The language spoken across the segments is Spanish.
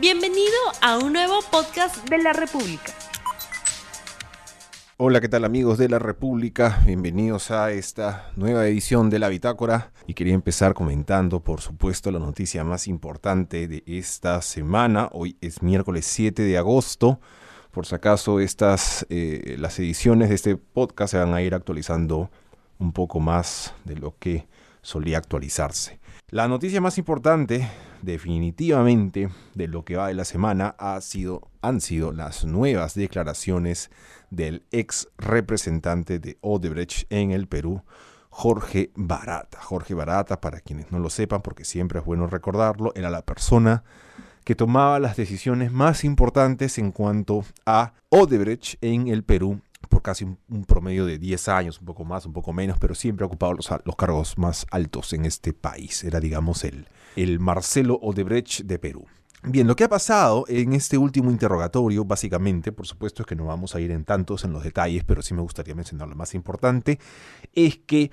Bienvenido a un nuevo podcast de la República. Hola, ¿qué tal amigos de la República? Bienvenidos a esta nueva edición de la Bitácora. Y quería empezar comentando, por supuesto, la noticia más importante de esta semana. Hoy es miércoles 7 de agosto. Por si acaso, estas, eh, las ediciones de este podcast se van a ir actualizando un poco más de lo que solía actualizarse. La noticia más importante, definitivamente, de lo que va de la semana ha sido, han sido las nuevas declaraciones del ex representante de Odebrecht en el Perú, Jorge Barata. Jorge Barata, para quienes no lo sepan, porque siempre es bueno recordarlo, era la persona que tomaba las decisiones más importantes en cuanto a Odebrecht en el Perú por casi un, promedio de 10 años, un poco más, un poco menos, pero siempre ha ocupado los, los cargos más altos en este país. Era, digamos, el, el Marcelo Odebrecht de Perú. Bien, lo que ha pasado en este último interrogatorio, básicamente, por supuesto es que no vamos a ir en tantos en los detalles, pero sí me gustaría mencionar lo más importante, es que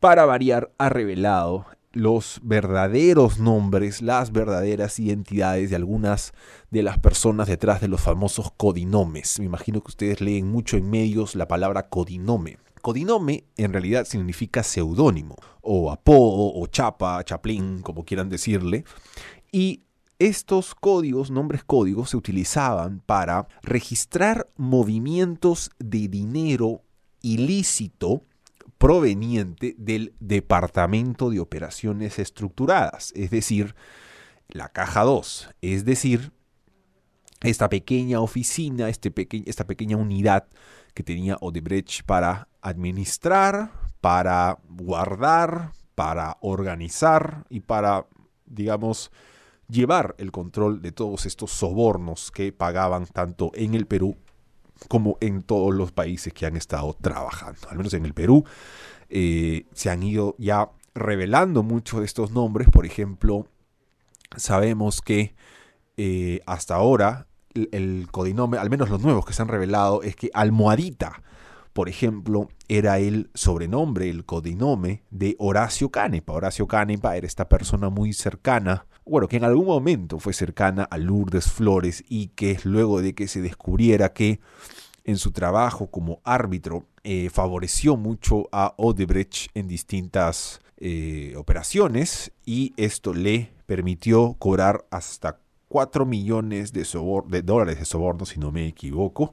para variar ha revelado los verdaderos nombres, las verdaderas identidades de algunas de las personas detrás de los famosos codinomes. Me imagino que ustedes leen mucho en medios la palabra codinome. Codinome en realidad significa seudónimo, o apodo, o chapa, chaplín, como quieran decirle. Y estos códigos, nombres códigos, se utilizaban para registrar movimientos de dinero ilícito proveniente del Departamento de Operaciones Estructuradas, es decir, la caja 2, es decir, esta pequeña oficina, este esta pequeña unidad que tenía Odebrecht para administrar, para guardar, para organizar y para, digamos, llevar el control de todos estos sobornos que pagaban tanto en el Perú como en todos los países que han estado trabajando. Al menos en el Perú eh, se han ido ya revelando muchos de estos nombres. Por ejemplo, sabemos que eh, hasta ahora el, el codinome, al menos los nuevos que se han revelado, es que Almohadita por ejemplo, era el sobrenombre, el codinome de Horacio Canepa. Horacio Canepa era esta persona muy cercana, bueno, que en algún momento fue cercana a Lourdes Flores y que luego de que se descubriera que en su trabajo como árbitro eh, favoreció mucho a Odebrecht en distintas eh, operaciones y esto le permitió cobrar hasta 4 millones de, de dólares de soborno, si no me equivoco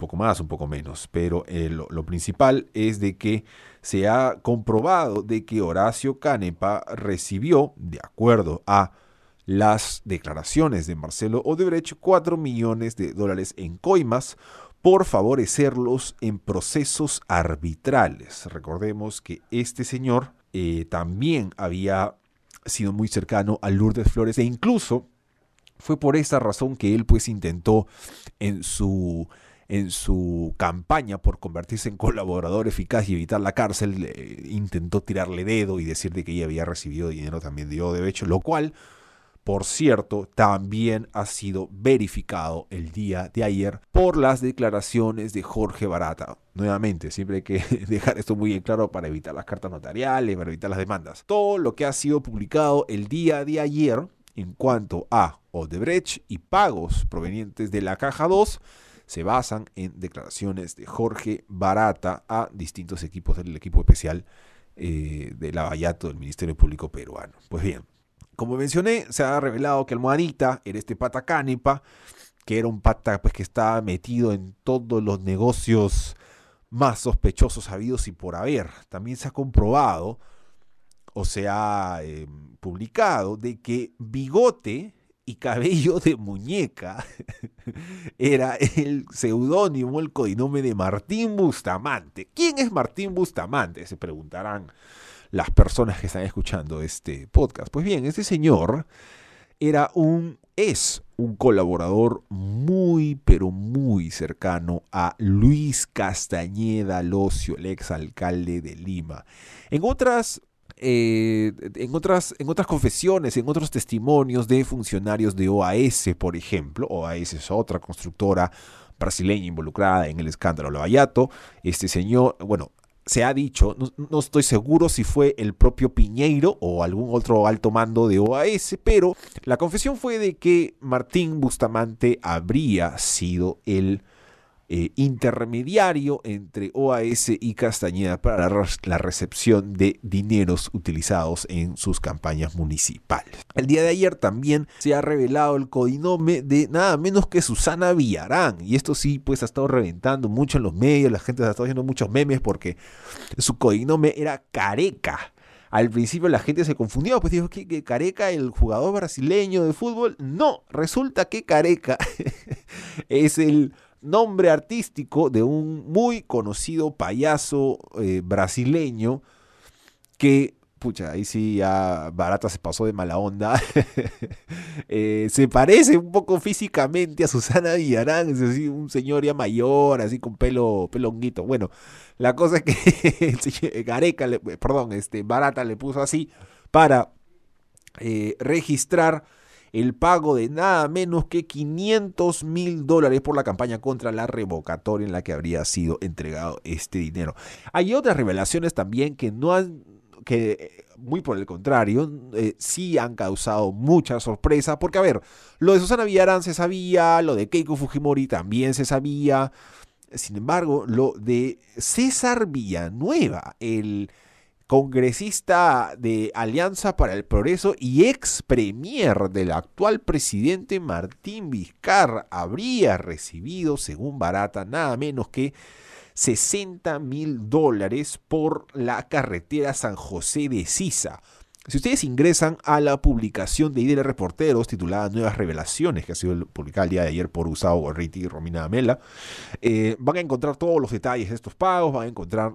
poco más, un poco menos, pero eh, lo, principal es de que se ha comprobado de que Horacio Canepa recibió, de acuerdo a las declaraciones de Marcelo Odebrecht, 4 millones de dólares en coimas por favorecerlos en procesos arbitrales. Recordemos que este señor eh, también había sido muy cercano a Lourdes Flores e incluso fue por esta razón que él pues intentó en su en su campaña por convertirse en colaborador eficaz y evitar la cárcel, intentó tirarle dedo y decirle que ella había recibido dinero también de Odebrecht, lo cual, por cierto, también ha sido verificado el día de ayer por las declaraciones de Jorge Barata. Nuevamente, siempre hay que dejar esto muy claro para evitar las cartas notariales, para evitar las demandas. Todo lo que ha sido publicado el día de ayer en cuanto a Odebrecht y pagos provenientes de la caja 2 se basan en declaraciones de Jorge Barata a distintos equipos del equipo especial eh, de Lavallato del Ministerio Público Peruano. Pues bien, como mencioné, se ha revelado que Almohadita era este pata cánipa, que era un pata pues, que estaba metido en todos los negocios más sospechosos habidos y por haber. También se ha comprobado o se ha eh, publicado de que Bigote y cabello de muñeca era el seudónimo, el codinome de Martín Bustamante. ¿Quién es Martín Bustamante? Se preguntarán las personas que están escuchando este podcast. Pues bien, este señor era un, es un colaborador muy, pero muy cercano a Luis Castañeda Locio, el exalcalde de Lima. En otras eh, en, otras, en otras confesiones, en otros testimonios de funcionarios de OAS, por ejemplo, OAS es otra constructora brasileña involucrada en el escándalo Lavallato, este señor, bueno, se ha dicho, no, estoy seguro si fue el propio Piñeiro o algún otro alto mando de OAS, pero la confesión fue de que Martín Bustamante habría sido el eh, intermediario entre OAS y Castañeda para la, recepción de dineros utilizados en sus campañas municipales. El día de ayer también se ha revelado el codinome de nada menos que Susana Villarán y esto sí pues ha estado reventando mucho en los medios, la gente ha estado haciendo muchos memes porque su codinome era Careca. Al principio la gente se confundió, pues dijo que, Careca, el jugador brasileño de fútbol, no, resulta que Careca es el nombre artístico de un muy conocido payaso eh, brasileño que, pucha, ahí sí ya Barata se pasó de mala onda. Eh, se parece un poco físicamente a Susana Villarán, es decir, un señor ya mayor, así con pelo, pelonguito. Bueno, la cosa es que Gareca, perdón, este, Barata le puso así para eh, registrar el pago de nada menos que 500 mil dólares por la campaña contra la revocatoria en la que habría sido entregado este dinero. Hay otras revelaciones también que no han que muy por el contrario, eh, sí han causado mucha sorpresa, porque a ver, lo de Susana Villarán se sabía, lo de Keiko Fujimori también se sabía, sin embargo, lo de César Villanueva, el congresista de Alianza para el Progreso y ex premier del actual presidente Martín Vizcarra, habría recibido, según Barata, nada menos que 60 mil dólares por la carretera San José de Sisa. Si ustedes ingresan a la publicación de IDL Reporteros titulada Nuevas Revelaciones, que ha sido publicada el día de ayer por Gustavo Gorriti y Romina Amela, eh, van a encontrar todos los detalles de estos pagos, van a encontrar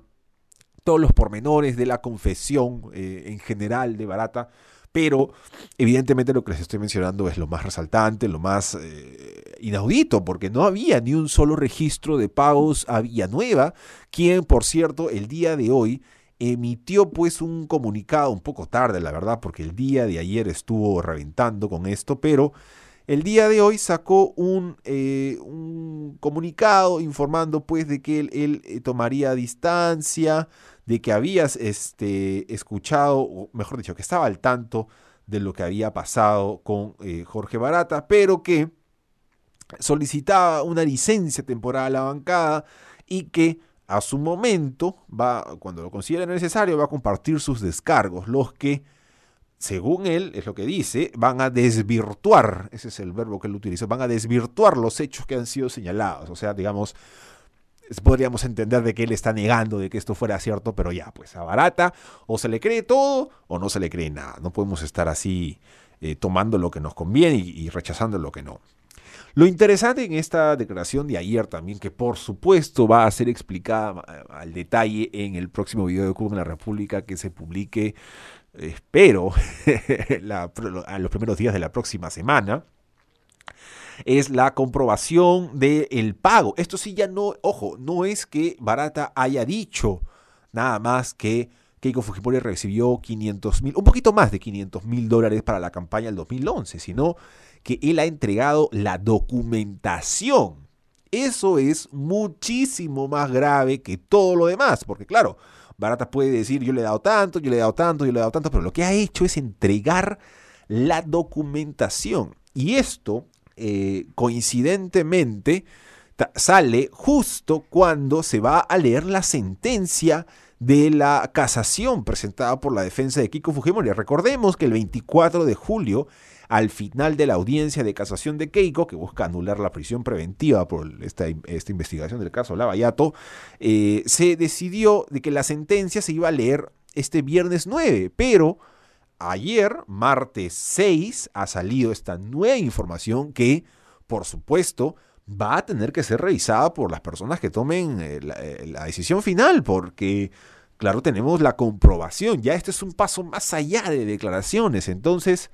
todos los pormenores de la confesión eh, en general de Barata, pero evidentemente lo que les estoy mencionando es lo más resaltante, lo más eh, inaudito, porque no había ni un solo registro de pagos a Villanueva, quien, por cierto, el día de hoy emitió pues un comunicado un poco tarde, la verdad, porque el día de ayer estuvo reventando con esto, pero el día de hoy sacó un, eh, un comunicado informando pues de que él, él tomaría distancia de que habías este, escuchado, o mejor dicho, que estaba al tanto de lo que había pasado con eh, Jorge Barata, pero que solicitaba una licencia temporal a la bancada y que a su momento, va, cuando lo considere necesario, va a compartir sus descargos, los que, según él, es lo que dice, van a desvirtuar, ese es el verbo que él utiliza, van a desvirtuar los hechos que han sido señalados. O sea, digamos, podríamos entender de que él está negando de que esto fuera cierto, pero ya, pues a barata, o se le cree todo o no se le cree nada. No podemos estar así eh, tomando lo que nos conviene y, rechazando lo que no. Lo interesante en esta declaración de ayer también, que por supuesto va a ser explicada eh, al detalle en el próximo video de Cuba en la República que se publique, espero, a los primeros días de la próxima semana, es la comprobación del pago. Esto sí ya no, ojo, no es que Barata haya dicho nada más que Keiko Fujimori recibió 500 mil, un poquito más de 500 mil dólares para la campaña del 2011, sino que él ha entregado la documentación. Eso es muchísimo más grave que todo lo demás, porque claro, Barata puede decir yo le he dado tanto, yo le he dado tanto, yo le he dado tanto, pero lo que ha hecho es entregar la documentación. Y esto eh, coincidentemente sale justo cuando se va a leer la sentencia de la casación presentada por la defensa de Kiko Fujimori. Recordemos que el 24 de julio, al final de la audiencia de casación de Keiko, que busca anular la prisión preventiva por esta, esta investigación del caso Lavallato, eh, se decidió de que la sentencia se iba a leer este viernes 9, pero ayer, martes 6, ha salido esta nueva información que, por supuesto, va a tener que ser revisada por las personas que tomen eh, eh, la, decisión final, porque, claro, tenemos la comprobación. Ya este es un paso más allá de declaraciones. Entonces,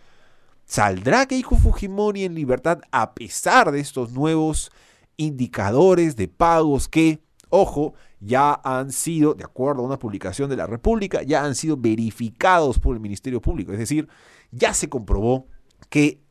¿saldrá Keiko Fujimori en libertad a pesar de estos nuevos indicadores de pagos que, ojo, ya han sido, de acuerdo a una publicación de la República, ya han sido verificados por el Ministerio Público. Es decir, ya se comprobó que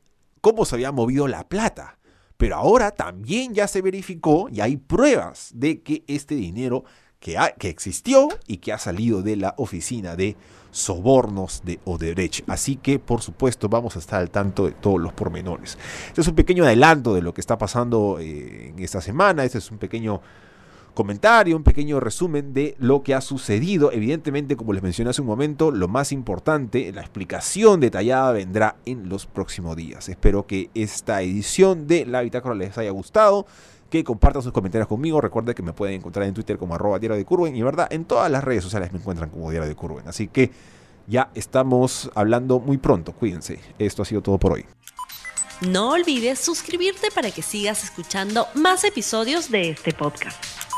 cómo se había movido la plata. Pero ahora también ya se verificó y hay pruebas de que este dinero que, que existió y que ha salido de la oficina de sobornos de Odebrecht. Así que, por supuesto, vamos a estar al tanto de todos los pormenores. Este es un pequeño adelanto de lo que está pasando eh, en esta semana. Este es un pequeño comentario, un pequeño resumen de lo que ha sucedido. Evidentemente, como les mencioné hace un momento, lo más importante, la explicación detallada vendrá en los próximos días. Espero que esta edición de La Bitácora les haya gustado que compartan sus comentarios conmigo. Recuerden que me pueden encontrar en Twitter como arroba diario de Curwen y verdad, en todas las redes sociales me encuentran como diario de Curwen. Así que ya estamos hablando muy pronto. Cuídense. Esto ha sido todo por hoy. No olvides suscribirte para que sigas escuchando más episodios de este podcast.